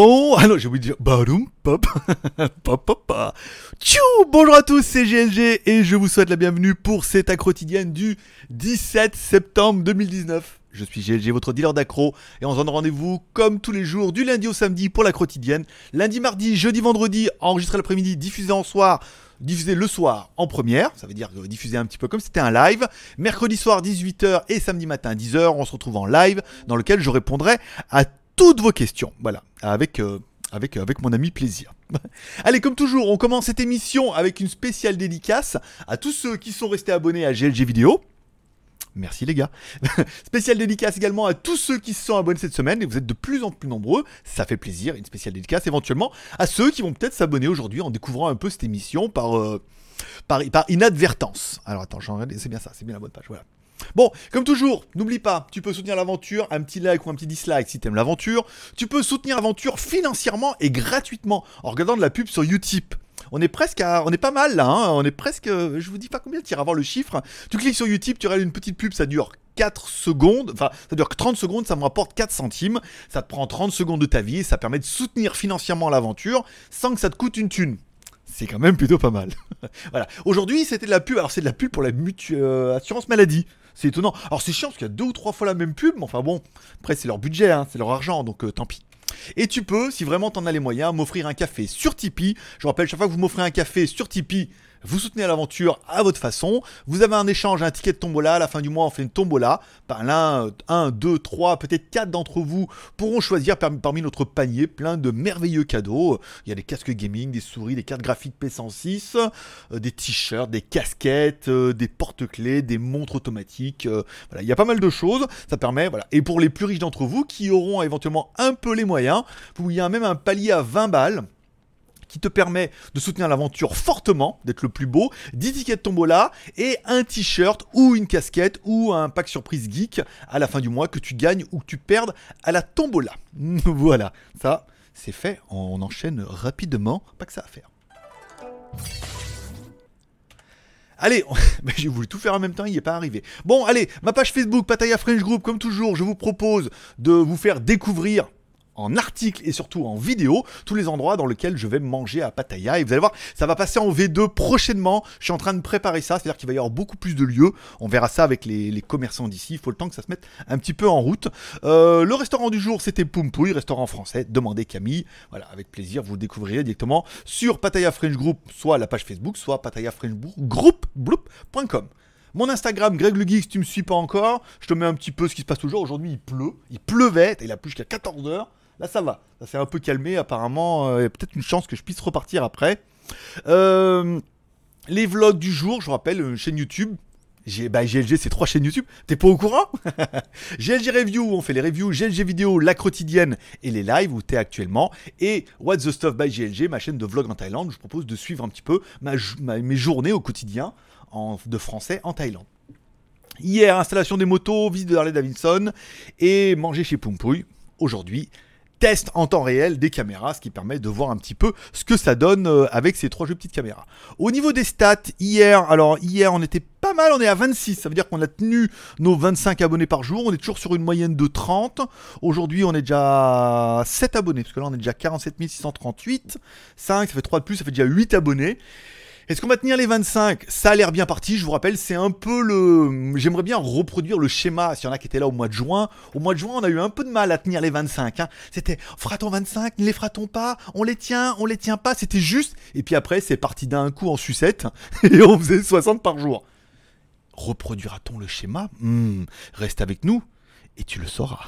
Bon, j'ai oublié de dire badoum, pop, pop, pop, pop. Tchou Bonjour à tous, c'est GLG et je vous souhaite la bienvenue pour cette quotidienne du 17 septembre 2019. Je suis GLG, votre dealer d'accro, et on se donne rendez-vous comme tous les jours, du lundi au samedi pour la quotidienne. Lundi, mardi, jeudi, vendredi, enregistré l'après-midi, diffusé en soir, diffusé le soir en première, ça veut dire diffusé un petit peu comme c'était un live. Mercredi soir 18h et samedi matin 10h, on se retrouve en live dans lequel je répondrai à toutes vos questions. Voilà, avec, euh, avec, avec mon ami plaisir. Allez, comme toujours, on commence cette émission avec une spéciale dédicace à tous ceux qui sont restés abonnés à GLG Vidéo. Merci les gars. spéciale dédicace également à tous ceux qui se sont abonnés cette semaine et vous êtes de plus en plus nombreux. Ça fait plaisir. Une spéciale dédicace éventuellement à ceux qui vont peut-être s'abonner aujourd'hui en découvrant un peu cette émission par, euh, par, par inadvertance. Alors attends, c'est bien ça, c'est bien la bonne page. Voilà. Bon, comme toujours, n'oublie pas, tu peux soutenir l'aventure, un petit like ou un petit dislike si t'aimes l'aventure. Tu peux soutenir l'aventure financièrement et gratuitement en regardant de la pub sur Utip. On est presque à, on est pas mal là, hein. on est presque, je vous dis pas combien, tu iras voir le chiffre. Tu cliques sur Utip, tu auras une petite pub, ça dure 4 secondes, enfin ça dure que 30 secondes, ça me rapporte 4 centimes, ça te prend 30 secondes de ta vie et ça permet de soutenir financièrement l'aventure sans que ça te coûte une thune c'est quand même plutôt pas mal. voilà. Aujourd'hui, c'était de la pub. Alors, c'est de la pub pour la mutuelle euh, assurance maladie. C'est étonnant. Alors, c'est chiant parce qu'il y a deux ou trois fois la même pub, mais enfin bon, après, c'est leur budget, hein, c'est leur argent, donc euh, tant pis. Et tu peux, si vraiment t'en as les moyens, m'offrir un café sur Tipeee. Je rappelle, chaque fois que vous m'offrez un café sur Tipeee, vous soutenez l'aventure à votre façon. Vous avez un échange, un ticket de tombola. À la fin du mois, on fait une tombola. Par l'un, un, deux, trois, peut-être quatre d'entre vous pourront choisir parmi, notre panier plein de merveilleux cadeaux. Il y a des casques gaming, des souris, des cartes graphiques P106, euh, des t-shirts, des casquettes, euh, des porte-clés, des montres automatiques. Euh, voilà, il y a pas mal de choses. Ça permet, voilà. Et pour les plus riches d'entre vous qui auront éventuellement un peu les moyens, il y a même un palier à 20 balles qui te permet de soutenir l'aventure fortement, d'être le plus beau, 10 tickets de tombola et un t-shirt ou une casquette ou un pack surprise geek à la fin du mois que tu gagnes ou que tu perdes à la tombola. voilà, ça c'est fait, on enchaîne rapidement, pas que ça à faire. Allez, j'ai voulu tout faire en même temps, il n'est pas arrivé. Bon, allez, ma page Facebook, Pataya French Group, comme toujours, je vous propose de vous faire découvrir en article et surtout en vidéo tous les endroits dans lesquels je vais manger à Pattaya. Et vous allez voir, ça va passer en V2 prochainement. Je suis en train de préparer ça, c'est-à-dire qu'il va y avoir beaucoup plus de lieux. On verra ça avec les, commerçants d'ici. Il faut le temps que ça se mette un petit peu en route. Euh, le restaurant du jour, c'était Poumpouille, restaurant français. Demandez Camille. Voilà, avec plaisir, vous le découvrirez directement sur Pattaya French Group, soit la page Facebook, soit Pattaya French Group, Mon Instagram, Greg le Geek, si tu me suis pas encore, je te mets un petit peu ce qui se passe toujours. Aujourd'hui, il pleut, il pleuvait, il a plus jusqu'à 14h. Là, ça va. Ça s'est un peu calmé. Apparemment, euh, il y a peut-être une chance que je puisse repartir après. Euh, les vlogs du jour, je vous rappelle, une chaîne YouTube. Bah, GLG, c'est trois chaînes YouTube. T'es pas au courant? GLG Review, on fait les reviews. GLG Vidéo, la quotidienne et les lives où t'es actuellement. Et What's the Stuff by GLG, ma chaîne de vlog en Thaïlande. Je propose de suivre un petit peu mes journées au quotidien en, de français en Thaïlande. Hier, installation des motos, visite de Harley Davidson et manger chez Pumpouille. Aujourd'hui, test en temps réel des caméras, ce qui permet de voir un petit peu ce que ça donne euh, avec ces trois jeux petites caméras. Au niveau des stats, hier, alors hier on était pas mal, on est à 26, ça veut dire qu'on a tenu nos 25 abonnés par jour, on est toujours sur une moyenne de 30. Aujourd'hui on est déjà 7 abonnés, parce que là on est déjà 47 638, 5, ça fait 3 de plus, ça fait déjà 8 abonnés. Est-ce qu'on va tenir les 25 Ça a l'air bien parti, je vous rappelle, c'est un peu le... J'aimerais bien reproduire le schéma, s'il y en a qui étaient là au mois de juin. Au mois de juin, on a eu un peu de mal à tenir les 25. Hein. C'était, fera-t-on 25 Ne les fera-t-on pas? On les tient On les tient pas? C'était juste. Et puis après, c'est parti d'un coup en sucette, et on faisait 60 par jour. Reproduira-t-on le schéma? Hmm, Reste avec nous, et tu le sauras.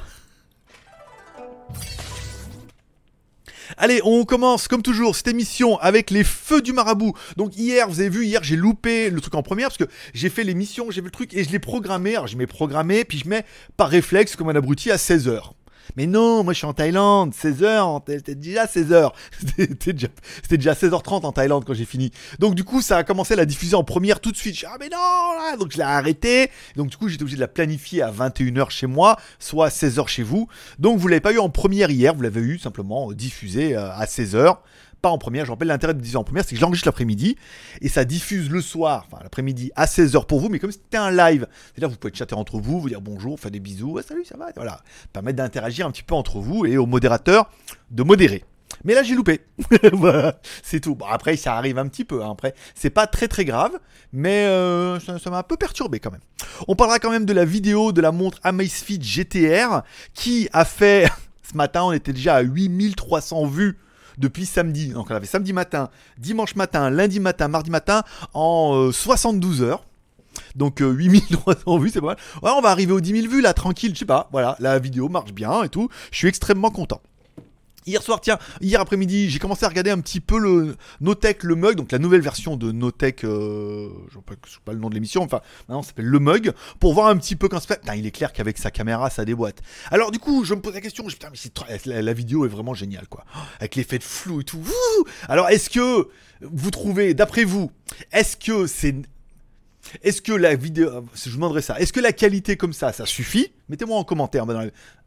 Allez, on commence comme toujours cette émission avec les feux du marabout. Donc hier, vous avez vu, hier j'ai loupé le truc en première parce que j'ai fait l'émission, j'ai vu le truc et je l'ai programmé. Alors je mets programmé, puis je mets par réflexe comme un abruti à 16h. Mais non, moi je suis en Thaïlande, 16h, c'était déjà 16h. C'était déjà, déjà 16h30 en Thaïlande quand j'ai fini. Donc du coup, ça a commencé à la diffuser en première tout de suite. Je ah mais non là Donc je l'ai arrêté. Donc du coup, j'étais obligé de la planifier à 21h chez moi, soit à 16h chez vous. Donc vous l'avez pas eu en première hier, vous l'avez eu simplement diffusé euh, à 16h pas en première. Je rappelle l'intérêt de diffuser en première, c'est que j'enregistre l'après-midi et ça diffuse le soir, enfin l'après-midi à 16h pour vous, mais comme c'était un live, c'est-à-dire vous pouvez chatter entre vous, vous dire bonjour, faire des bisous, salut, ça va, voilà, permettre d'interagir un petit peu entre vous et au modérateur de modérer. Mais là, j'ai loupé. c'est tout. Bon, après, ça arrive un petit peu. Hein. Après, c'est pas très très grave, mais euh, ça m'a un peu perturbé quand même. On parlera quand même de la vidéo de la montre Amazfit GTR qui a fait. Ce matin, on était déjà à 8300 vues depuis samedi. Donc, on avait samedi matin, dimanche matin, lundi matin, mardi matin en 72 euh, heures. Donc 8300 vues, c'est pas mal. Ouais, on va arriver aux 10 000 vues là, tranquille, je sais pas. Voilà, la vidéo marche bien et tout. Je suis extrêmement content. Hier soir, tiens, hier après-midi, j'ai commencé à regarder un petit peu le Notech le mug, donc la nouvelle version de Notech, euh, je ne sais pas le nom de l'émission, enfin maintenant ça s'appelle le mug, pour voir un petit peu quand se fait. Putain, il est clair qu'avec sa caméra, ça déboîte. Alors du coup, je me pose la question, je, putain, mais la, la, vidéo est vraiment géniale, quoi, avec l'effet de flou et tout. Alors est-ce que vous trouvez, d'après vous, est-ce que c'est est-ce que la vidéo, je vous demanderais ça, est-ce que la qualité comme ça, ça suffit? Mettez-moi en commentaire.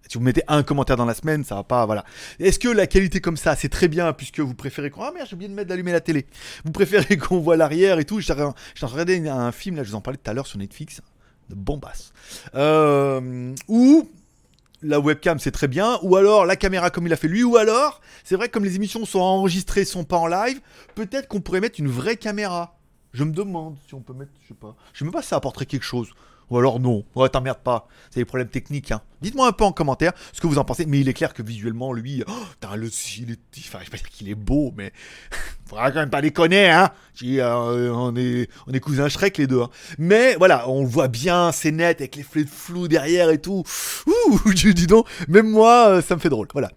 Si vous mettez un commentaire dans la semaine, ça va pas, voilà. Est-ce que la qualité comme ça, c'est très bien puisque vous préférez qu'on, ah merde, j'ai oublié de mettre d'allumer la télé. Vous préférez qu'on voit l'arrière et tout. J'ai regarder un film là, je vous en parlais tout à l'heure sur Netflix, de bombasse. Euh, ou la webcam c'est très bien, ou alors la caméra comme il a fait lui, ou alors, c'est vrai comme les émissions sont enregistrées, sont pas en live, peut-être qu'on pourrait mettre une vraie caméra. Je me demande si on peut mettre, je sais pas. Je sais même pas si ça apporterait quelque chose. Ou alors non. Ouais, t'emmerdes pas. C'est des problèmes techniques. Hein. Dites-moi un peu en commentaire ce que vous en pensez. Mais il est clair que visuellement, lui, oh, le, il est, enfin, je vais pas dire qu'il est beau, mais faudra quand même pas déconner, hein. Euh, on est, on est cousins Shrek les deux. Hein. Mais voilà, on le voit bien, c'est net avec les flous flous derrière et tout. Ouh, dis donc, même moi, euh, ça me fait drôle. Voilà.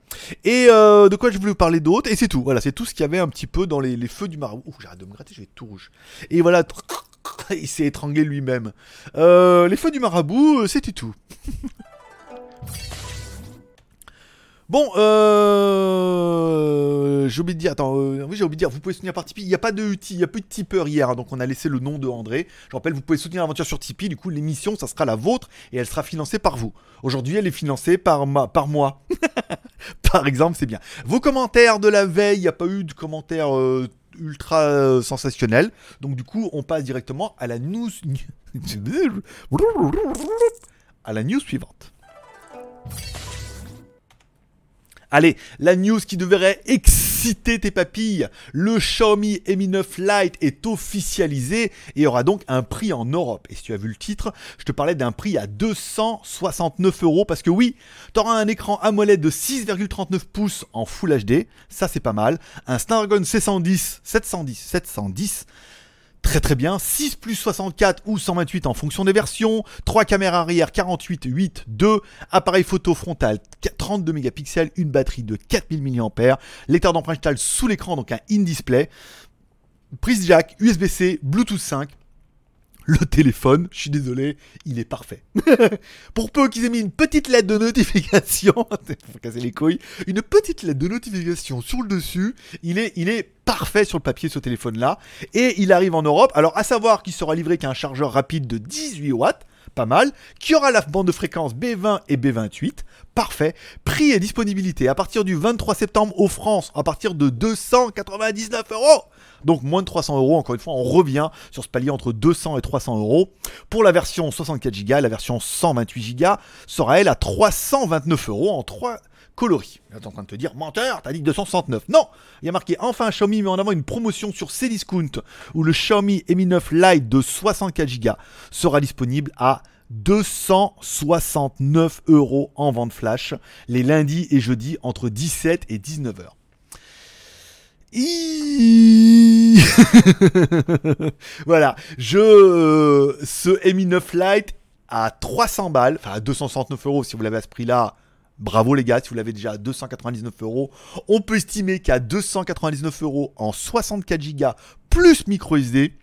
Et euh, de quoi je voulais vous parler d'autre? Et c'est tout. Voilà, c'est tout ce qu'il y avait un petit peu dans les, feux du marabout. Ouh, j'arrête de me gratter, je vais tout rouge. Et voilà. il s'est étranglé lui-même. Euh, les feux du marabout, euh, c'était tout. Bon, euh... j'ai oublié de dire, attends, euh, oui j'ai oublié de dire, vous pouvez soutenir par Tipeee, il n'y a pas de il y a plus de tipeur hier, hein, donc on a laissé le nom de André. Je rappelle, vous pouvez soutenir l'aventure sur Tipeee, du coup l'émission, ça sera la vôtre, et elle sera financée par vous. Aujourd'hui, elle est financée par, ma... par moi. par exemple, c'est bien. Vos commentaires de la veille, il n'y a pas eu de commentaires ultra euh, sensationnel. Donc du coup, on passe directement à la news à la news suivante. Allez, la news qui devrait exciter tes papilles. Le Xiaomi Mi 9 Lite est officialisé et aura donc un prix en Europe. Et si tu as vu le titre, je te parlais d'un prix à 269 euros parce que oui, tu auras un écran AMOLED de 6,39 pouces en Full HD, ça c'est pas mal. Un Snapdragon 710, 710, 710 Très très bien, 6 plus 64 ou 128 en fonction des versions, 3 caméras arrière 48, 8, 2, appareil photo frontal 32 mégapixels, une batterie de 4000 mAh, lecteur d'empreinte sous l'écran, donc un in-display, prise jack, USB-C, Bluetooth 5, le téléphone, je suis désolé, il est parfait. Pour peu qu'ils aient mis une petite lettre de notification, faut casser les couilles, une petite lettre de notification sur le dessus, il est, il est parfait sur le papier ce téléphone-là, et il arrive en Europe. Alors à savoir qu'il sera livré qu'un chargeur rapide de 18 watts, pas mal, qui aura la bande de fréquence B20 et B28, parfait. Prix et disponibilité à partir du 23 septembre aux France, à partir de 299 euros. Donc moins de 300 euros, encore une fois, on revient sur ce palier entre 200 et 300 euros. Pour la version 64 Go, la version 128 Go sera elle à 329 euros en 3 coloris. Là, t'es en train de te dire, menteur, t'as dit 269. Non Il y a marqué enfin Xiaomi met en avant une promotion sur Cdiscount où le Xiaomi Mi 9 Lite de 64 Go sera disponible à 269 euros en vente flash les lundis et jeudis entre 17 et 19 heures. voilà, je euh, ce Mi 9 Lite à 300 balles, enfin à 269 euros si vous l'avez à ce prix-là. Bravo les gars, si vous l'avez déjà à 299 euros. On peut estimer qu'à 299 euros en 64 Go plus micro SD,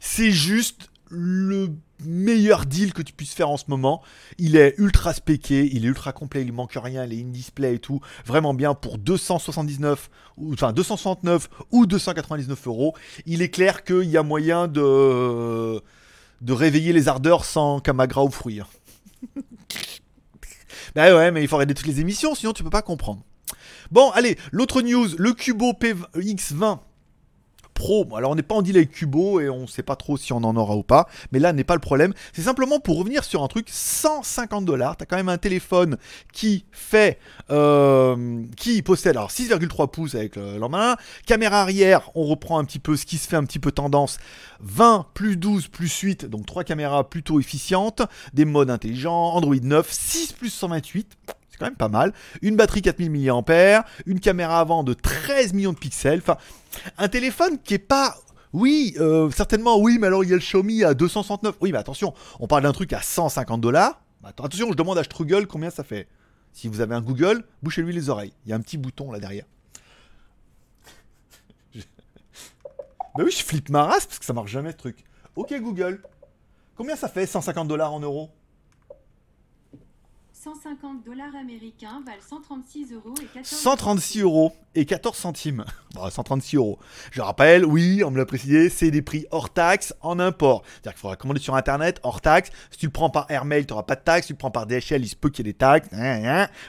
c'est juste le meilleur deal que tu puisses faire en ce moment. Il est ultra spéqué, il est ultra complet, il manque rien, les in-display et tout. Vraiment bien pour 279, ou, enfin 269 ou 299 euros. Il est clair qu'il y a moyen de, réveiller les ardeurs sans camagra ou fruits. Bah ouais, mais il faut arrêter toutes les émissions, sinon tu peux pas comprendre. Bon, allez, l'autre news, le Cubo PX20 Alors on n'est pas en deal avec Cubo et on sait pas trop si on en aura ou pas, mais là n'est pas le problème. C'est simplement pour revenir sur un truc 150 dollars. T'as quand même un téléphone qui fait, euh, qui possède alors 6,3 pouces avec le. Caméra arrière, on reprend un petit peu ce qui se fait un petit peu tendance. 20 plus 12 plus 8, donc trois caméras plutôt efficientes, des modes intelligents, Android 9, 6 plus 128 c'est même pas mal. Une batterie 4000 mAh, une caméra avant de 13 millions de pixels. Enfin, un téléphone qui est pas oui, euh, certainement, oui, mais alors il y a le Xiaomi à 269. Oui, mais attention, on parle d'un truc à 150 dollars. Attention, je demande à Struggle combien ça fait. Si vous avez un Google, bouchez-lui les oreilles. Il y a un petit bouton là derrière. bah oui, je flippe ma race parce que ça marche jamais ce truc. Ok, Google. Combien ça fait 150 dollars en euros? 150 dollars américains valent 136 euros et 14 136 euros et 14 centimes. Bon, 136 euros. Je rappelle, oui, on me l'a précisé, c'est des prix hors taxe en import. C'est-à-dire qu'il faudra commander sur internet hors taxe. Si tu le prends par airmail, tu n'auras pas de taxe. Si tu le prends par DHL, il se peut qu'il y ait des taxes.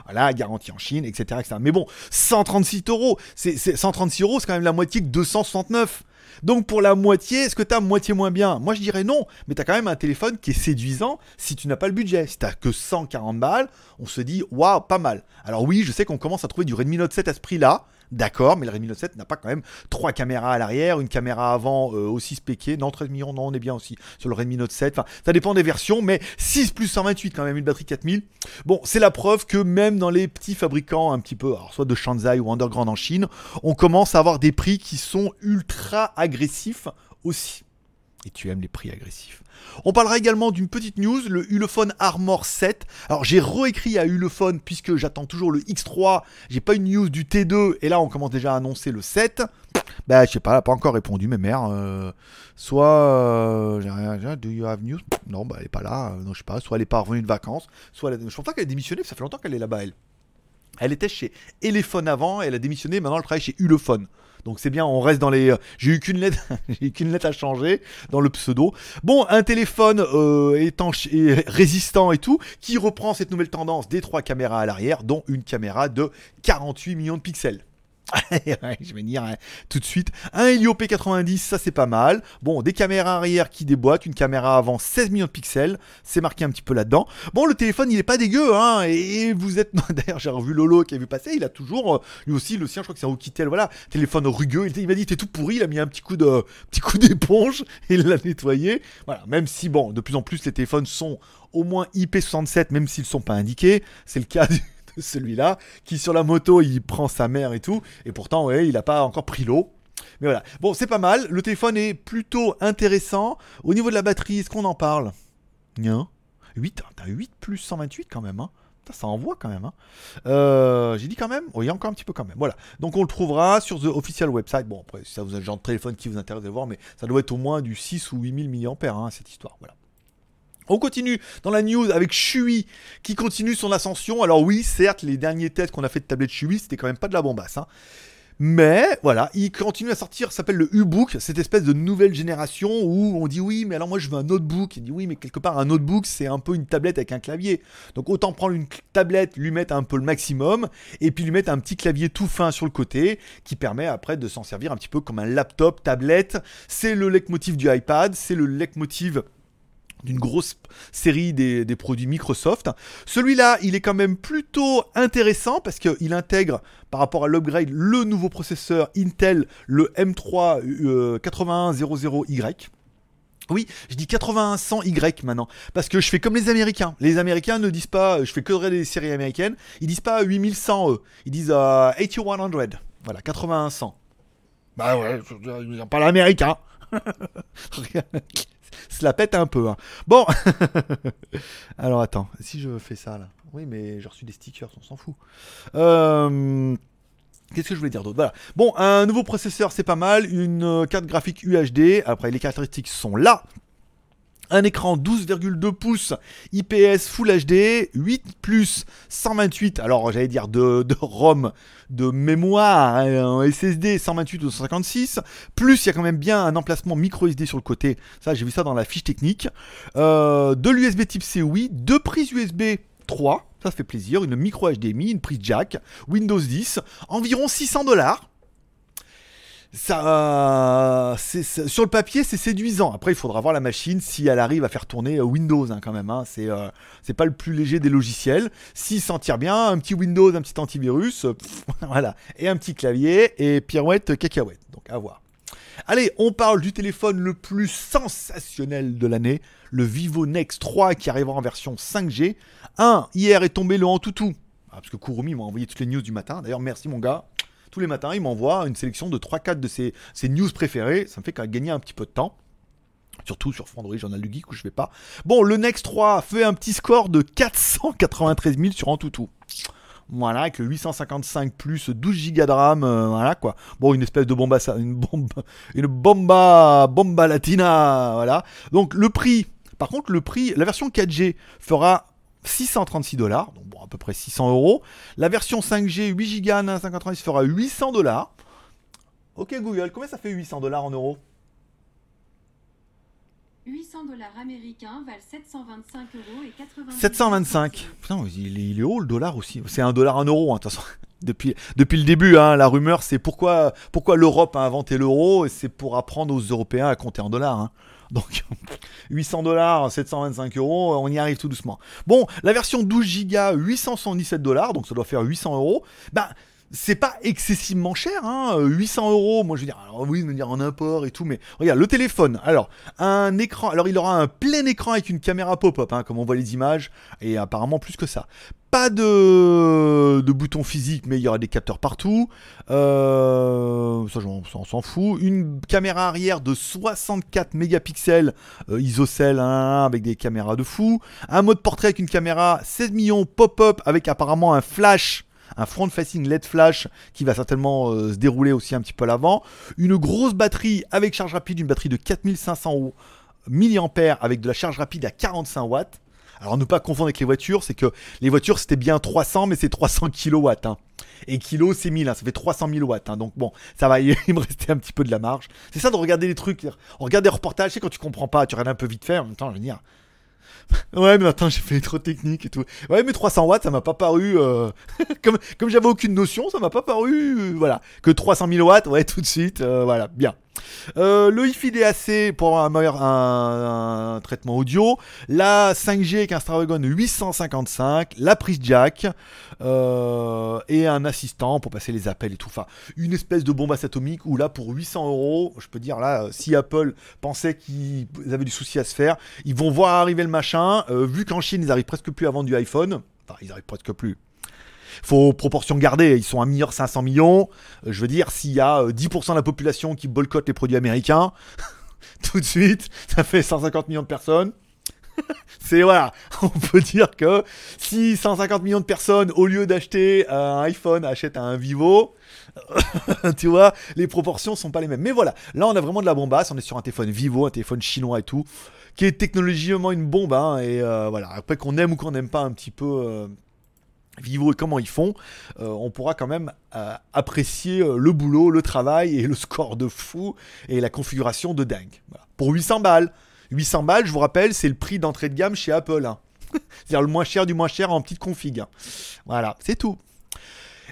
Voilà, garantie en Chine, etc., etc. Mais bon, 136 euros, c'est 136 euros, c'est quand même la moitié que 269. Donc pour la moitié, est-ce que tu as moitié moins bien? Moi je dirais non, mais tu as quand même un téléphone qui est séduisant si tu n'as pas le budget. Si tu que 140 balles, on se dit waouh, pas mal. Alors oui, je sais qu'on commence à trouver du Redmi Note 7 à ce prix-là. D'accord, mais le Redmi Note 7 n'a pas quand même trois caméras à l'arrière, une caméra avant euh, aussi spéquée. Non, 13 millions, non, on est bien aussi sur le Redmi Note 7. Enfin, ça dépend des versions, mais 6 plus 128 quand même, une batterie 4000. Bon, c'est la preuve que même dans les petits fabricants un petit peu, alors soit de Shanzai ou Underground en Chine, on commence à avoir des prix qui sont ultra agressifs aussi. Et tu aimes les prix agressifs. On parlera également d'une petite news, le Ulefone Armor 7. Alors j'ai réécrit à Ulefone puisque j'attends toujours le X3. J'ai pas une news du T2 et là on commence déjà à annoncer le 7. Bah je sais pas, elle a pas encore répondu, mais mère. Euh, soit euh, j'ai rien, do you have news? Non, bah elle est pas là. Euh, non, je sais pas. Soit elle est pas revenue de vacances, soit elle je pense pas qu'elle a démissionné. Ça fait longtemps qu'elle est là-bas elle. Elle était chez Elephone avant, elle a démissionné, maintenant elle travaille chez Ulefone. Donc c'est bien, on reste dans les. J'ai eu qu'une lettre, j'ai qu'une lettre à changer dans le pseudo. Bon, un téléphone euh, étanche et résistant et tout, qui reprend cette nouvelle tendance des trois caméras à l'arrière, dont une caméra de 48 millions de pixels. je vais dire hein, tout de suite. Un Helio P90, ça c'est pas mal. Bon, des caméras arrière qui déboîtent, une caméra avant 16 millions de pixels, c'est marqué un petit peu là-dedans. Bon, le téléphone il est pas dégueu, hein, et vous êtes. D'ailleurs, j'ai revu Lolo qui a vu passer, il a toujours, euh, lui aussi, le sien, je crois que c'est un Oukitel, voilà, téléphone rugueux. Il, m'a dit, t'es tout pourri, il a mis un petit coup de, petit coup d'éponge, et il l'a nettoyé. Voilà, même si, bon, de plus en plus les téléphones sont au moins IP67, même s'ils sont pas indiqués. C'est le cas du celui-là, qui sur la moto, il prend sa mère et tout, et pourtant, ouais, il n'a pas encore pris l'eau. Mais voilà. Bon, c'est pas mal. Le téléphone est plutôt intéressant. Au niveau de la batterie, est-ce qu'on en parle? Non. 8, t'as 8 plus 128 quand même, hein. Ça envoie quand même. Hein. Euh, j'ai dit quand même? Oui, encore un petit peu quand même. Voilà. Donc on le trouvera sur the official website. Bon, après, si ça vous a le genre de téléphone qui vous intéresse de voir, mais ça doit être au moins du 6 ou 8000 mAh, hein, cette histoire. Voilà. On continue dans la news avec Shui qui continue son ascension. Alors oui, certes, les derniers tests qu'on a fait de tablette Shui, c'était quand même pas de la bombasse. Hein. Mais voilà, il continue à sortir, ça s'appelle le U-Book, cette espèce de nouvelle génération où on dit oui, mais alors moi je veux un notebook. Il dit oui, mais quelque part un notebook c'est un peu une tablette avec un clavier. Donc autant prendre une tablette, lui mettre un peu le maximum, et puis lui mettre un petit clavier tout fin sur le côté qui permet après de s'en servir un petit peu comme un laptop, tablette. C'est le leitmotiv du iPad, c'est le leitmotiv d'une grosse série des, produits Microsoft. Celui-là, il est quand même plutôt intéressant parce qu'il intègre par rapport à l'upgrade le nouveau processeur Intel, le M3 8100Y. Oui, je dis 8100Y maintenant, parce que je fais comme les Américains. Les Américains ne disent pas, je fais que des séries américaines, ils disent pas 8100 eux, ils disent 8100. Euh, voilà, 8100. Bah ouais, ils n'ont pas l'américain. se la pète un peu. Hein. Bon, alors attends, si je fais ça là. Oui, mais j'ai reçu des stickers, on s'en fout. Euh, qu'est-ce que je voulais dire d'autre? Voilà. Bon, un nouveau processeur, c'est pas mal. Une euh, carte graphique UHD. Après, les caractéristiques sont là un écran 12,2 pouces IPS Full HD, 8 plus 128, alors j'allais dire de, ROM, de mémoire, hein, SSD 128 ou 256, plus il y a quand même bien un emplacement micro SD sur le côté, ça j'ai vu ça dans la fiche technique, euh, de l'USB type C oui, deux prises USB 3, Ça fait plaisir. Une micro HDMI, une prise jack, Windows 10, environ 600 dollars. Ça, sur le papier, c'est séduisant. Après, il faudra voir la machine si elle arrive à faire tourner euh, Windows hein, quand même. hein. C'est, euh, c'est pas le plus léger des logiciels. S'il s'en tire bien, un petit Windows, un petit antivirus, euh, voilà, et un petit clavier et pirouette cacahuète. Donc à voir. Allez, on parle du téléphone le plus sensationnel de l'année, le Vivo Nex 3 qui arrivera en version 5G. Un, hier est tombé le Antutu. Ah, parce que Kurumi m'a envoyé toutes les news du matin. D'ailleurs, merci mon gars. Tous les matins, il m'envoie une sélection de 3-4 de ses, news préférées. Ça me fait quand même gagner un petit peu de temps. Surtout sur Frandroid Journal du Geek où je vais pas. Bon, le Nex 3 fait un petit score de 493 000 sur Antutu. Voilà, avec le 855 plus 12 Go de RAM, euh, voilà quoi. Bon, une espèce de bomba, une une bomba, bomba latina, voilà. Donc le prix, par contre, le prix, la version 4G fera 636 dollars, donc bon, à peu près 600 euros. La version 5G 8 Go 990 fera 800 dollars. Ok Google, combien ça fait 800 dollars en euros? 800 dollars américains valent 725 euros et 80 725. Putain, il est, il est haut le dollar aussi. C'est un dollar un euro, hein, de toute façon. Depuis, depuis le début, hein, la rumeur, c'est pourquoi, pourquoi l'Europe a inventé l'euro, et c'est pour apprendre aux Européens à compter en dollars. hein. Donc, 800 dollars, 725 euros, on y arrive tout doucement. Bon, la version 12 Go, 877 dollars, donc ça doit faire 800 euros. Ben, c'est pas excessivement cher, hein, 800 euros. Moi, je veux dire, alors oui, veux dire en import et tout, mais regarde le téléphone. Alors, un écran. Alors, il aura un plein écran avec une caméra pop-up, hein, comme on voit les images, et apparemment plus que ça. Pas de, de bouton physique, mais il y aura des capteurs partout. Euh, ça, on s'en fout. Une caméra arrière de 64 mégapixels euh, isocèle hein, avec des caméras de fou. Un mode portrait avec une caméra 16 millions pop-up avec apparemment un flash un front-facing LED flash qui va certainement euh, se dérouler aussi un petit peu à l'avant. Une grosse batterie avec charge rapide, une batterie de 4500 mAh avec de la charge rapide à 45 watts. Alors ne pas confondre avec les voitures, c'est que les voitures c'était bien 300 mais c'est 300 kW. Hein. Et kilo c'est 1000, hein, ça fait 300 000 watts. hein. Donc bon, ça va, il me restait un petit peu de la marge. C'est ça de regarder les trucs. On regarde des reportages, tu sais, quand tu comprends pas, tu regardes un peu vite fait, en même temps, je veux dire. Ouais, mais attends, j'ai fait trop technique et tout. Ouais, mais 300 watts, ça m'a pas paru. euh, comme comme j'avais aucune notion, ça m'a pas paru. euh, voilà. Que 300 000 watts, ouais, tout de suite. euh, voilà, bien. Euh, le Wi-Fi DAC pour un meilleur un, traitement audio. La 5G avec un Snapdragon 855. La prise jack. euh, et un assistant pour passer les appels et tout. Enfin, une espèce de bombasse atomique où là, pour 800 euros, je peux dire là, si Apple pensait qu'ils avaient du souci à se faire, ils vont voir arriver le machin. euh, vu qu'en Chine, ils arrivent presque plus à vendre du iPhone. Enfin, ils arrivent presque plus. Faut proportion garder, ils sont à 1 500 millions. Euh, Je veux dire, s'il y a euh, 10% de la population qui boycotte les produits américains, tout de suite, ça fait 150 millions de personnes. C'est voilà, on peut dire que si 150 millions de personnes, au lieu d'acheter un iPhone, achètent un Vivo, tu vois, les proportions sont pas les mêmes. Mais voilà, là on a vraiment de la bombasse, on est sur un téléphone Vivo, un téléphone chinois et tout, qui est technologiquement une bombe, hein, et euh, voilà, après qu'on aime ou qu'on n'aime pas un petit peu euh, Vivo et comment ils font, euh, on pourra quand même euh, apprécier euh, le boulot, le travail et le score de fou et la configuration de dingue. Pour 800 balles. 800 balles, je vous rappelle, c'est le prix d'entrée de gamme chez Apple. hein. C'est-à-dire le moins cher du moins cher en petite config. hein. Voilà, c'est tout.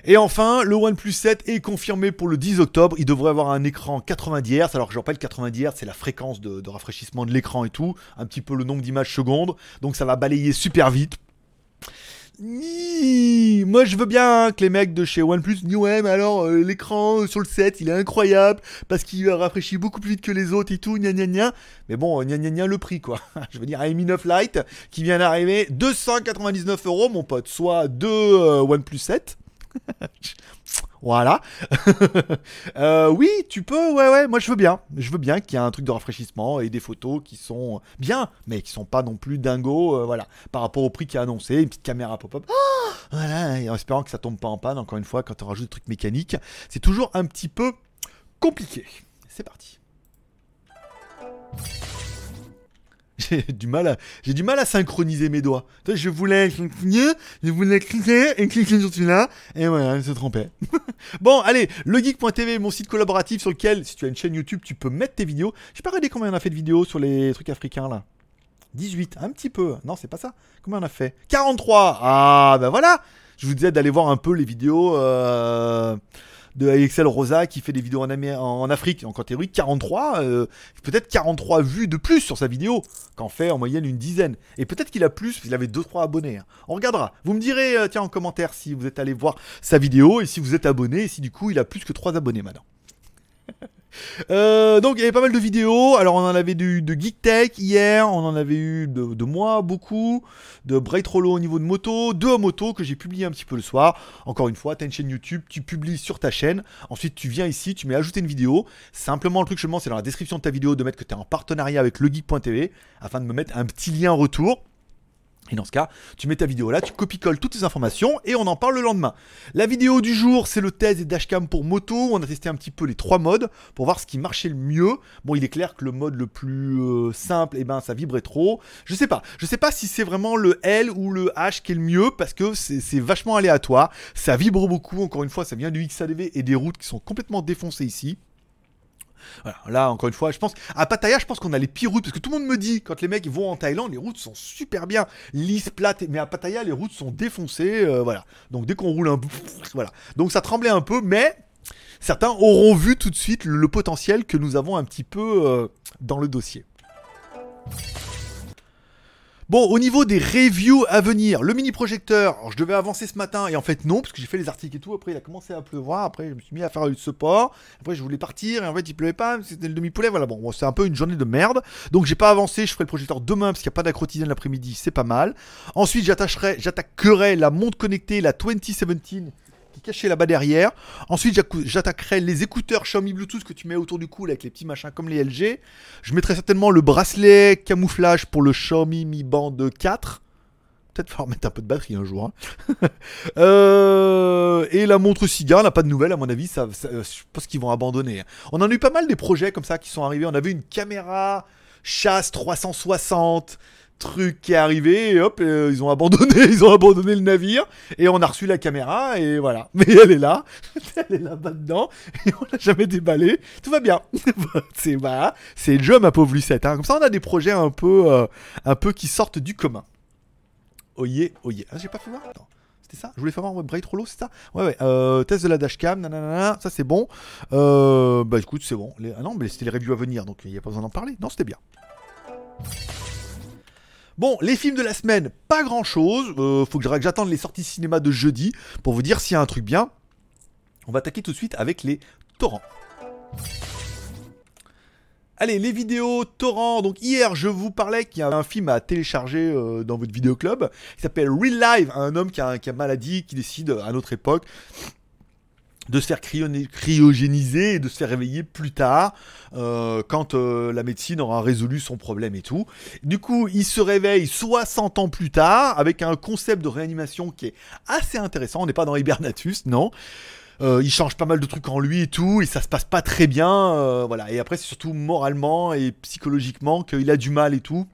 Et enfin, le OnePlus 7 est confirmé pour le 10 octobre. Il devrait avoir un écran 90 Hz. Alors, je rappelle, 90 Hz, c'est la fréquence de rafraîchissement de l'écran et tout. Un petit peu le nombre d'images secondes. Donc, ça va balayer super vite. Moi je veux bien que les mecs de chez OnePlus disent ouais mais alors euh, l'écran sur le 7 il est incroyable parce qu'il rafraîchit beaucoup plus vite que les autres et tout gna gna gna. Mais bon gna gna gna le prix quoi. Je veux dire un Mi 9 Lite qui vient d'arriver 299 euros mon pote soit deux euh, OnePlus 7 voilà. Euh, oui, tu peux, ouais, ouais, moi je veux bien. Je veux bien qu'il y ait un truc de rafraîchissement et des photos qui sont bien, mais qui sont pas non plus dingos, euh, voilà, par rapport au prix qui est annoncé, une petite caméra pop-up. Voilà, en espérant que ça tombe pas en panne, encore une fois, quand on rajoute des trucs mécaniques, c'est toujours un petit peu compliqué. C'est parti. J'ai du mal à, j'ai du mal à synchroniser mes doigts. Je voulais cliquer, je voulais cliquer et cliquer sur celui-là, et voilà, je me trompais. bon, allez, legeek.tv, mon site collaboratif sur lequel, si tu as une chaîne YouTube, tu peux mettre tes vidéos. J'ai pas regardé combien on a fait de vidéos sur les trucs africains là. 18, un petit peu. Non, c'est pas ça. Combien on a fait? 43 Ah, ben voilà Je vous disais d'aller voir un peu les vidéos euh, de Excel Rosa qui fait des vidéos en, Afrique. Donc en théorie, 43, euh, peut-être 43 vues de plus sur sa vidéo, qu'en fait en moyenne une dizaine. Et peut-être qu'il a plus, qu'il avait 2-3 abonnés. hein. On regardera. Vous me direz, euh, tiens, en commentaire si vous êtes allé voir sa vidéo et si vous êtes abonné et si du coup il a plus que 3 abonnés maintenant. Euh, donc il y avait pas mal de vidéos. Alors on en avait du de Geek Tech hier, on en avait eu de, de moi beaucoup, de Bright Rollo au niveau de moto, deux moto que j'ai publié un petit peu le soir. Encore une fois, tu as une chaîne YouTube, tu publies sur ta chaîne. Ensuite tu viens ici, tu mets ajouter une vidéo. Simplement le truc que je demande c'est dans la description de ta vidéo de mettre que tu es en partenariat avec legeek.tv afin de me mettre un petit lien retour. Et dans ce cas, tu mets ta vidéo là, tu copies-colles toutes les informations et on en parle le lendemain. La vidéo du jour, c'est le test des dashcam pour moto. On a testé un petit peu les trois modes pour voir ce qui marchait le mieux. Bon, il est clair que le mode le plus euh, simple, eh ben, ça vibrait trop. Je sais pas. Je sais pas si c'est vraiment le L ou le H qui est le mieux parce que c'est vachement aléatoire. Ça vibre beaucoup. Encore une fois, ça vient du XADV et des routes qui sont complètement défoncées ici. Voilà, là encore une fois, je pense à Pattaya, je pense qu'on a les pires routes parce que tout le monde me dit quand les mecs vont en Thaïlande, les routes sont super bien, lisses, plates, mais à Pattaya les routes sont défoncées, euh, voilà. Donc dès qu'on roule un peu, voilà. Donc ça tremblait un peu, mais certains auront vu tout de suite le, potentiel que nous avons un petit peu euh, dans le dossier. Bon, au niveau des reviews à venir, le mini projecteur, alors je devais avancer ce matin et en fait non, parce que j'ai fait les articles et tout. Après, il a commencé à pleuvoir. Après, je me suis mis à faire le support. Après, je voulais partir et en fait, il pleuvait pas. C'était le demi-poulet. Voilà, bon, c'est un peu une journée de merde. Donc, j'ai pas avancé. Je ferai le projecteur demain parce qu'il n'y a pas d'accrotidienne l'après-midi. C'est pas mal. Ensuite, j'attacherai, j'attaquerai la montre connectée, la 2017 qui est cachée là-bas derrière. Ensuite, j'attaquerai les écouteurs Xiaomi Bluetooth que tu mets autour du cou avec les petits machins comme les LG. Je mettrai certainement le bracelet camouflage pour le Xiaomi Mi Band 4. Peut-être falloir mettre un peu de batterie un jour. hein. Euh, et la montre cigare, n'a pas de nouvelles, à mon avis, je pense qu'ils vont abandonner. hein. On en a eu pas mal des projets comme ça qui sont arrivés. On avait une caméra chasse 360 truc qui est arrivé et hop euh, ils ont abandonné ils ont abandonné le navire et on a reçu la caméra et voilà mais elle est là elle est là-bas dedans et on l'a jamais déballé tout va bien c'est c'est le jeu ma pauvre Lucette hein. comme ça on a des projets un peu euh, un peu qui sortent du commun Oyez, oyez. Ah, j'ai pas fait voir Attends. C'était ça? Je voulais faire voir Bright Rollo, c'est ça? Ouais, ouais. Euh, test de la dashcam, nanana, ça c'est bon. Bah écoute, c'est bon. Ah non, mais c'était les reviews à venir, donc il n'y a pas besoin d'en parler. Non, c'était bien. Bon, les films de la semaine, pas grand chose. faut que j'attende les sorties cinéma de jeudi pour vous dire s'il y a un truc bien. On va attaquer tout de suite avec les torrents. Allez, les vidéos torrents. Donc hier, je vous parlais qu'il y a un film à télécharger euh, dans votre vidéoclub qui s'appelle Real Life, un homme qui a maladie, qui décide à notre époque de se faire cryogéniser et de se faire réveiller plus tard euh, quand euh, la médecine aura résolu son problème et tout. Du coup, il se réveille 60 ans plus tard avec un concept de réanimation qui est assez intéressant. On n'est pas dans Hibernatus, non. Euh, il change pas mal de trucs en lui et tout, et ça se passe pas très bien. voilà. Et après, c'est surtout moralement et psychologiquement qu'il a du mal et tout.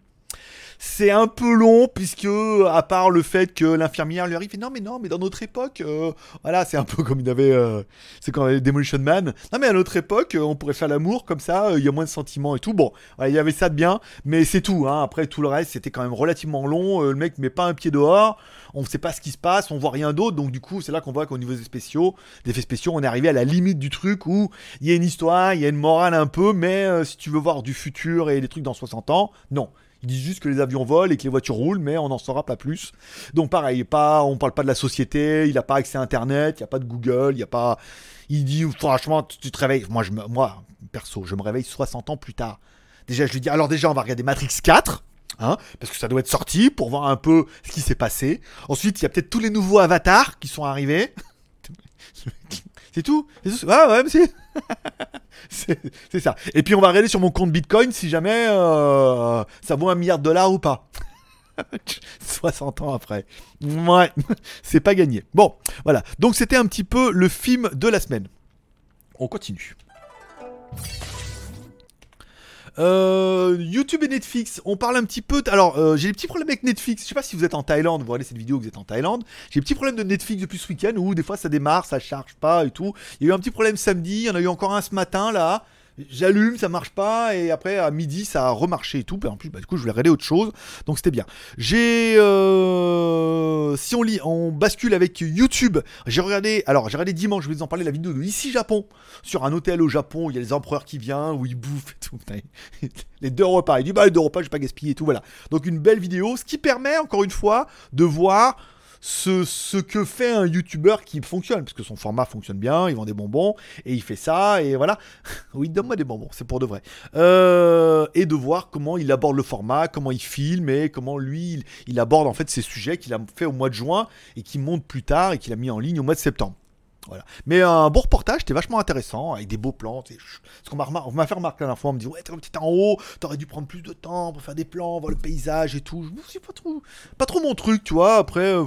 C'est un peu long puisque à part le fait que l'infirmière lui arrive et non mais non mais dans notre époque euh, voilà c'est un peu comme il avait euh, c'est quand on avait Demolition Man. Non mais à notre époque euh, on pourrait faire l'amour comme ça il y a moins de sentiments et tout. Bon il y avait ça de bien mais c'est tout hein. après tout le reste c'était quand même relativement long le mec met pas un pied dehors on sait pas ce qui se passe on voit rien d'autre donc du coup c'est là qu'on voit qu'au niveau des spéciaux des effets spéciaux on est arrivé à la limite du truc où il y a une histoire il y a une morale un peu mais si tu veux voir du futur et des trucs dans 60 ans non ils disent juste que les avions volent et que les voitures roulent, mais on n'en saura pas plus. Donc pareil, pas, on parle pas de la société, il n'a pas accès à Internet, il n'y a pas de Google, il n'y a pas... Il dit, franchement, tu, te réveilles... Moi, je moi, perso, je me réveille 60 ans plus tard. Déjà, je lui dis, alors déjà, on va regarder Matrix 4. Hein, parce que ça doit être sorti pour voir un peu ce qui s'est passé. Ensuite, il y a peut-être tous les nouveaux avatars qui sont arrivés. C'est tout, Ah ouais, c'est c'est ça. Et puis on va regarder sur mon compte Bitcoin si jamais euh, ça vaut un milliard de dollars ou pas. 60 ans après. Ouais, c'est pas gagné. Bon, voilà. Donc c'était un petit peu le film de la semaine. On continue. Euh, YouTube et Netflix, on parle un petit peu. Alors, euh, j'ai des petits problèmes avec Netflix. Je sais pas si vous êtes en Thaïlande, vous regardez cette vidéo, vous êtes en Thaïlande. J'ai des petits problèmes de Netflix depuis ce week-end où des fois ça démarre, ça charge pas et tout. Il y a eu un petit problème samedi, il y en a eu encore un ce matin là. J'allume, ça marche pas, et après à midi ça a remarché et tout. En plus, bah, du coup, je voulais regarder autre chose, donc c'était bien. J'ai, euh, si on lit, on bascule avec YouTube. J'ai regardé, alors j'ai regardé dimanche, je vais vous en parler la vidéo de ici Japon sur un hôtel au Japon. où Il y a les empereurs qui viennent, où ils bouffent et tout. Les deux repas, il dit bah les deux repas, je vais pas gaspiller et tout. Voilà. Donc une belle vidéo, ce qui permet encore une fois de voir ce, que fait un youtubeur qui fonctionne, parce que son format fonctionne bien, il vend des bonbons, et il fait ça, et voilà. oui, donne-moi des bonbons, c'est pour de vrai. Euh, et de voir comment il aborde le format, comment il filme, et comment lui, il, il aborde en fait ces sujets qu'il a fait au mois de juin, et qui monte plus tard, et qu'il a mis en ligne au mois de septembre. Mais un beau reportage, c'était vachement intéressant, avec des beaux plans. Parce qu'on m'a fait remarquer la dernière fois, on me dit Ouais, t'es t'es en haut, t'aurais dû prendre plus de temps pour faire des plans, voir le paysage et tout. Suis pas trop, pas trop mon truc, tu vois. Après, euh,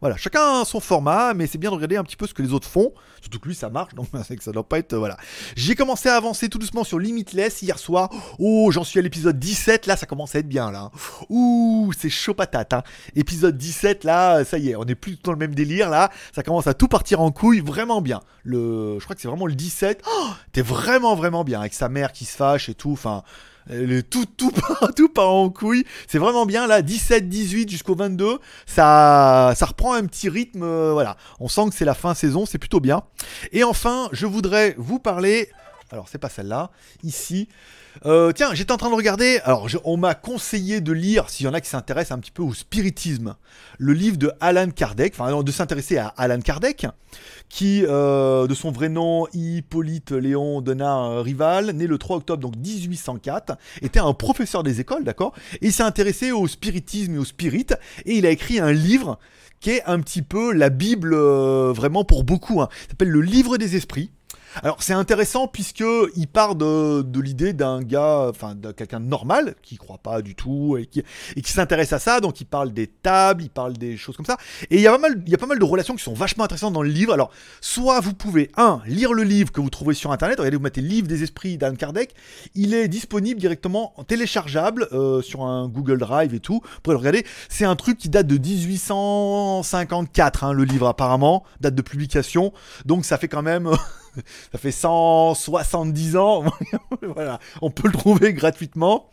voilà, chacun son format, mais c'est bien de regarder un petit peu ce que les autres font. Surtout que lui, ça marche, donc c'est que ça doit pas être. voilà. J'ai commencé à avancer tout doucement sur Limitless hier soir. Oh, j'en suis à l'épisode 17, là, ça commence à être bien, là. Ouh, c'est chaud patate, hein. Épisode 17, là, ça y est, on est plus dans le même délire, là. Ça commence à tout partir en couille, vraiment bien. Le, je crois que c'est vraiment le 17. Oh, t'es vraiment, vraiment bien, avec sa mère qui se fâche et tout, enfin. tout, tout, part- tout part en couille. C'est vraiment bien là, 17, 18 jusqu'au 22. Ça, ça reprend un petit rythme. euh, voilà, on sent que c'est la fin saison, c'est plutôt bien. Et enfin, je voudrais vous parler. Alors, c'est pas celle-là, ici. Euh, tiens, j'étais en train de regarder. Alors, on m'a conseillé de lire, s'il y en a qui s'intéressent un petit peu au spiritisme, le livre de Alan Kardec, enfin, de s'intéresser à Alan Kardec, qui, euh, de son vrai nom, Hippolyte Léon Donat Rival, né le 3 octobre donc 1804, était un professeur des écoles, d'accord Et il s'est intéressé au spiritisme et au spirit, et il a écrit un livre qui est un petit peu la Bible euh, vraiment pour beaucoup. Hein. S'appelle le Livre des Esprits. Alors c'est intéressant puisque il part de, l'idée d'un gars, enfin de quelqu'un normal qui croit pas du tout et qui, et qui s'intéresse à ça. Donc il parle des tables, il parle des choses comme ça. Et il y a pas mal, il y a pas mal de relations qui sont vachement intéressantes dans le livre. Alors soit vous pouvez un lire le livre que vous trouvez sur internet. Regardez, vous mettez livre des esprits d'Anne Kardec. Il est disponible directement en téléchargeable euh, sur un Google Drive et tout. Vous pouvez le regarder. C'est un truc qui date de 1854, hein, le livre apparemment, date de publication. Donc ça fait quand même ça fait 170 ans. voilà, on peut le trouver gratuitement.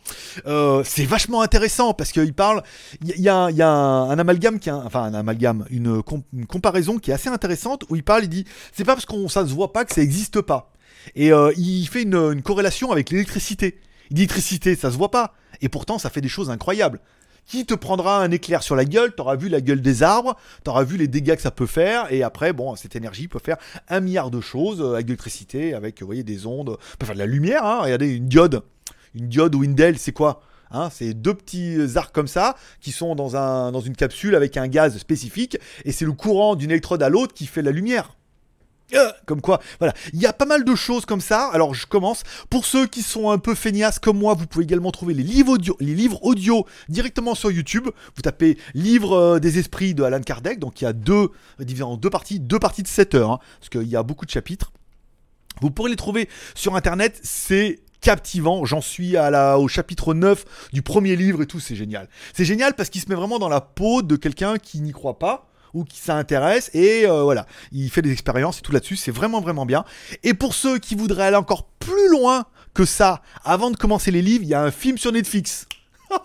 Euh, c'est vachement intéressant parce qu'il parle. Il y, a- a, un- a amalgame qui, un- enfin un amalgame, une, com- une comparaison qui est assez intéressante où il parle. Il dit, c'est pas parce qu'on ça se voit pas que ça existe pas. Et euh, il fait une, une corrélation avec l'électricité. L'électricité, ça se voit pas. Et pourtant, ça fait des choses incroyables. Qui te prendra un éclair sur la gueule T'auras vu la gueule des arbres, t'auras vu les dégâts que ça peut faire, et après, bon, cette énergie peut faire un milliard de choses euh, avec l'électricité, avec, vous voyez, des ondes, peut faire de la lumière, hein, regardez, une diode. Une diode ou une DEL, c'est quoi Hein, c'est deux petits arcs comme ça qui sont dans, un, dans une capsule avec un gaz spécifique et c'est le courant d'une électrode à l'autre qui fait la lumière. Euh, Comme quoi, voilà, il y a pas mal de choses comme ça. Alors je commence. Pour ceux qui sont un peu feignasses comme moi, vous pouvez également trouver les livres audio, directement sur YouTube. Vous tapez Livre euh, des esprits de Alan Kardec. Donc il y a deux euh, divisé en deux parties, deux parties de 7 heures, hein, parce qu'il y a beaucoup de chapitres. Vous pourrez les trouver sur internet, c'est captivant. J'en suis à la, au chapitre 9 du premier livre et tout, c'est génial. C'est génial parce qu'il se met vraiment dans la peau de quelqu'un qui n'y croit pas ou qui s'intéresse et euh, voilà, il fait des expériences et tout là-dessus, c'est vraiment vraiment bien. Et pour ceux qui voudraient aller encore plus loin que ça, avant de commencer les livres, il y a un film sur Netflix.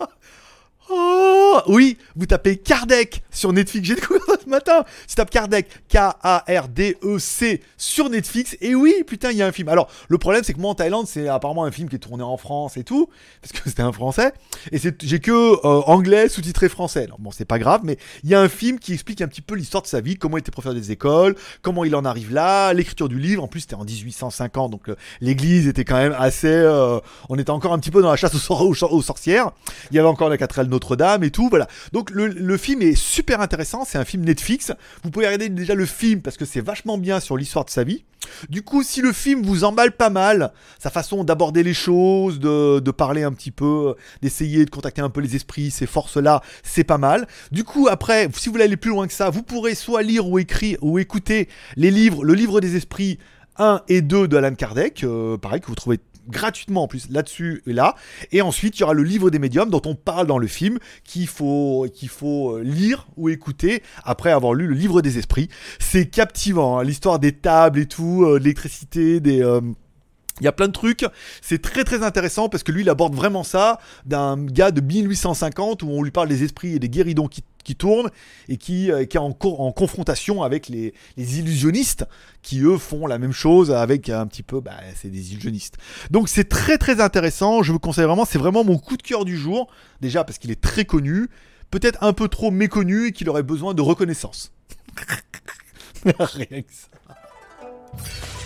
Oh oui, vous tapez Kardec sur Netflix. J'ai découvert ça ce matin. Tu tapes Kardec, K-A-R-D-E-C sur Netflix. Et oui, putain, il y a un film. Alors, le problème, c'est que moi en Thaïlande, c'est apparemment un film qui est tourné en France et tout, parce que c'était un français. Et j'ai que euh, anglais sous-titré français. Bon, c'est pas grave, mais il y a un film qui explique un petit peu l'histoire de sa vie, comment il était professeur des écoles, comment il en arrive là, l'écriture du livre. En plus, c'était en 1850, donc euh, l'église était quand même assez. euh, on était encore un petit peu dans la chasse aux, aux sorcières. Il y avait encore la cathédrale Notre-Dame et tout, voilà. Donc le, film est super intéressant, c'est un film Netflix. Vous pouvez regarder déjà le film parce que c'est vachement bien sur l'histoire de sa vie. Du coup, si le film vous emballe pas mal, sa façon d'aborder les choses, de, de parler un petit peu, d'essayer de contacter un peu les esprits, ces forces-là, c'est pas mal. Du coup, après, si vous voulez aller plus loin que ça, vous pourrez soit lire ou écrire ou écouter les livres, le livre des esprits 1 et 2 de Alan Kardec, euh, pareil, que vous trouvez gratuitement en plus là-dessus et là. Et ensuite, il y aura le livre des médiums dont on parle dans le film, qu'il faut, faut euh, lire ou écouter après avoir lu le livre des esprits. C'est captivant, hein, l'histoire des tables et tout, euh, l'électricité, des... euh, Il y a plein de trucs, c'est très très intéressant parce que lui il aborde vraiment ça d'un gars de 1850 où on lui parle des esprits et des guéridons qui, qui tournent et qui, euh, qui est en, en confrontation avec les, illusionnistes qui eux font la même chose avec un petit peu, bah c'est des illusionnistes. Donc c'est très très intéressant, je vous conseille vraiment, c'est vraiment mon coup de cœur du jour, déjà parce qu'il est très connu, peut-être un peu trop méconnu et qu'il aurait besoin de reconnaissance.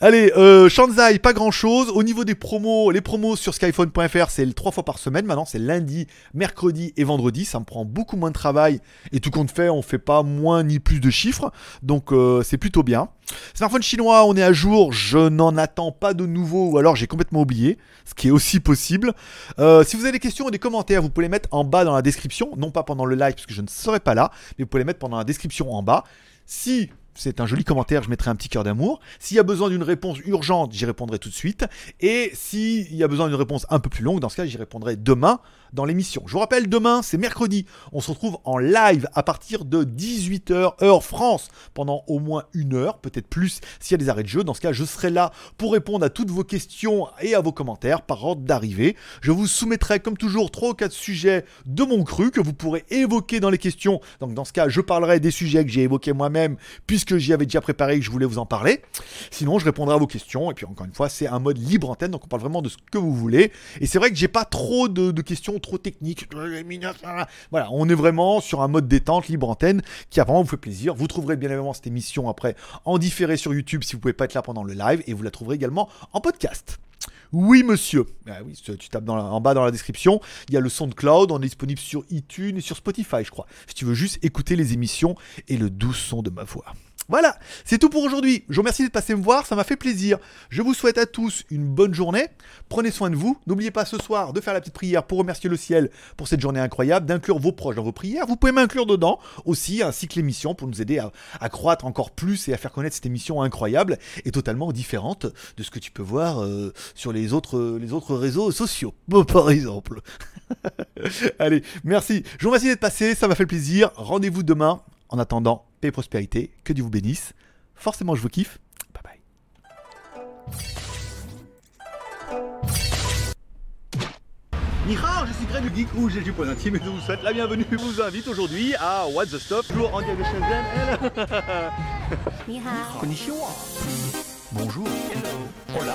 Allez, euh, Shanzai, pas grand chose. Au niveau des promos, les promos sur skyphone.fr, c'est trois fois par semaine. Maintenant, c'est lundi, mercredi et vendredi. Ça me prend beaucoup moins de travail. Et tout compte fait, on fait pas moins ni plus de chiffres. Donc, euh, c'est plutôt bien. Smartphone chinois, on est à jour. Je n'en attends pas de nouveau ou alors j'ai complètement oublié. Ce qui est aussi possible. Euh, si vous avez des questions ou des commentaires, vous pouvez les mettre en bas dans la description. Non pas pendant le live parce que je ne serai pas là. Mais vous pouvez les mettre pendant la description en bas. Si c'est un joli commentaire, je mettrai un petit cœur d'amour. S'il y a besoin d'une réponse urgente, j'y répondrai tout de suite. Et s'il y a besoin d'une réponse un peu plus longue, dans ce cas, j'y répondrai demain dans l'émission. Je vous rappelle, demain, c'est mercredi. On se retrouve en live à partir de 18h, heure France, pendant au moins une heure, peut-être plus s'il y a des arrêts de jeu. Dans ce cas, je serai là pour répondre à toutes vos questions et à vos commentaires par ordre d'arrivée. Je vous soumettrai, comme toujours, trois ou quatre sujets de mon cru que vous pourrez évoquer dans les questions. Donc, dans ce cas, je parlerai des sujets que j'ai évoqués moi-même, puisque j'y avais déjà préparé et que je voulais vous en parler. Sinon, je répondrai à vos questions. Et puis, encore une fois, c'est un mode libre antenne, donc on parle vraiment de ce que vous voulez. Et c'est vrai que j'ai pas trop de, de questions trop techniques. Voilà, on est vraiment sur un mode détente, libre antenne, qui a vous fait plaisir. Vous trouverez bien évidemment cette émission après en différé sur YouTube si vous pouvez pas être là pendant le live. Et vous la trouverez également en podcast. Oui, monsieur. Ah oui, tu tapes en bas dans la description. Il y a le SoundCloud. On est disponible sur iTunes et sur Spotify, je crois. Si tu veux juste écouter les émissions et le doux son de ma voix. Voilà, c'est tout pour aujourd'hui. Je vous remercie d'être passé me voir, ça m'a fait plaisir. Je vous souhaite à tous une bonne journée. Prenez soin de vous. N'oubliez pas ce soir de faire la petite prière pour remercier le ciel pour cette journée incroyable, d'inclure vos proches dans vos prières. Vous pouvez m'inclure dedans aussi, ainsi que l'émission pour nous aider à, croître encore plus et à faire connaître cette émission incroyable et totalement différente de ce que tu peux voir euh, sur les autres, les autres réseaux sociaux, par exemple. Allez, merci. Je vous remercie d'être passé, ça m'a fait plaisir. Rendez-vous demain. En attendant, paix et prospérité, que Dieu vous bénisse. Forcément, je vous kiffe. Bye bye. Nihao, je suis Greg le Geek ou j'ai du point intime et je vous souhaite la bienvenue. Je vous invite aujourd'hui à What the Stuff, toujours en direct de Shenzhen. Konnichiwa. Bonjour. Hola.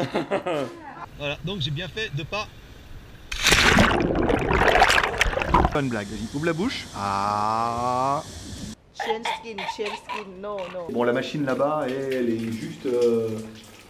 voilà, donc j'ai bien fait de pas. Une blague, vas-y, ouvre la bouche. Ah. Chain skin, skin, no, no. Bon, la machine là-bas, elle, elle est juste. Euh...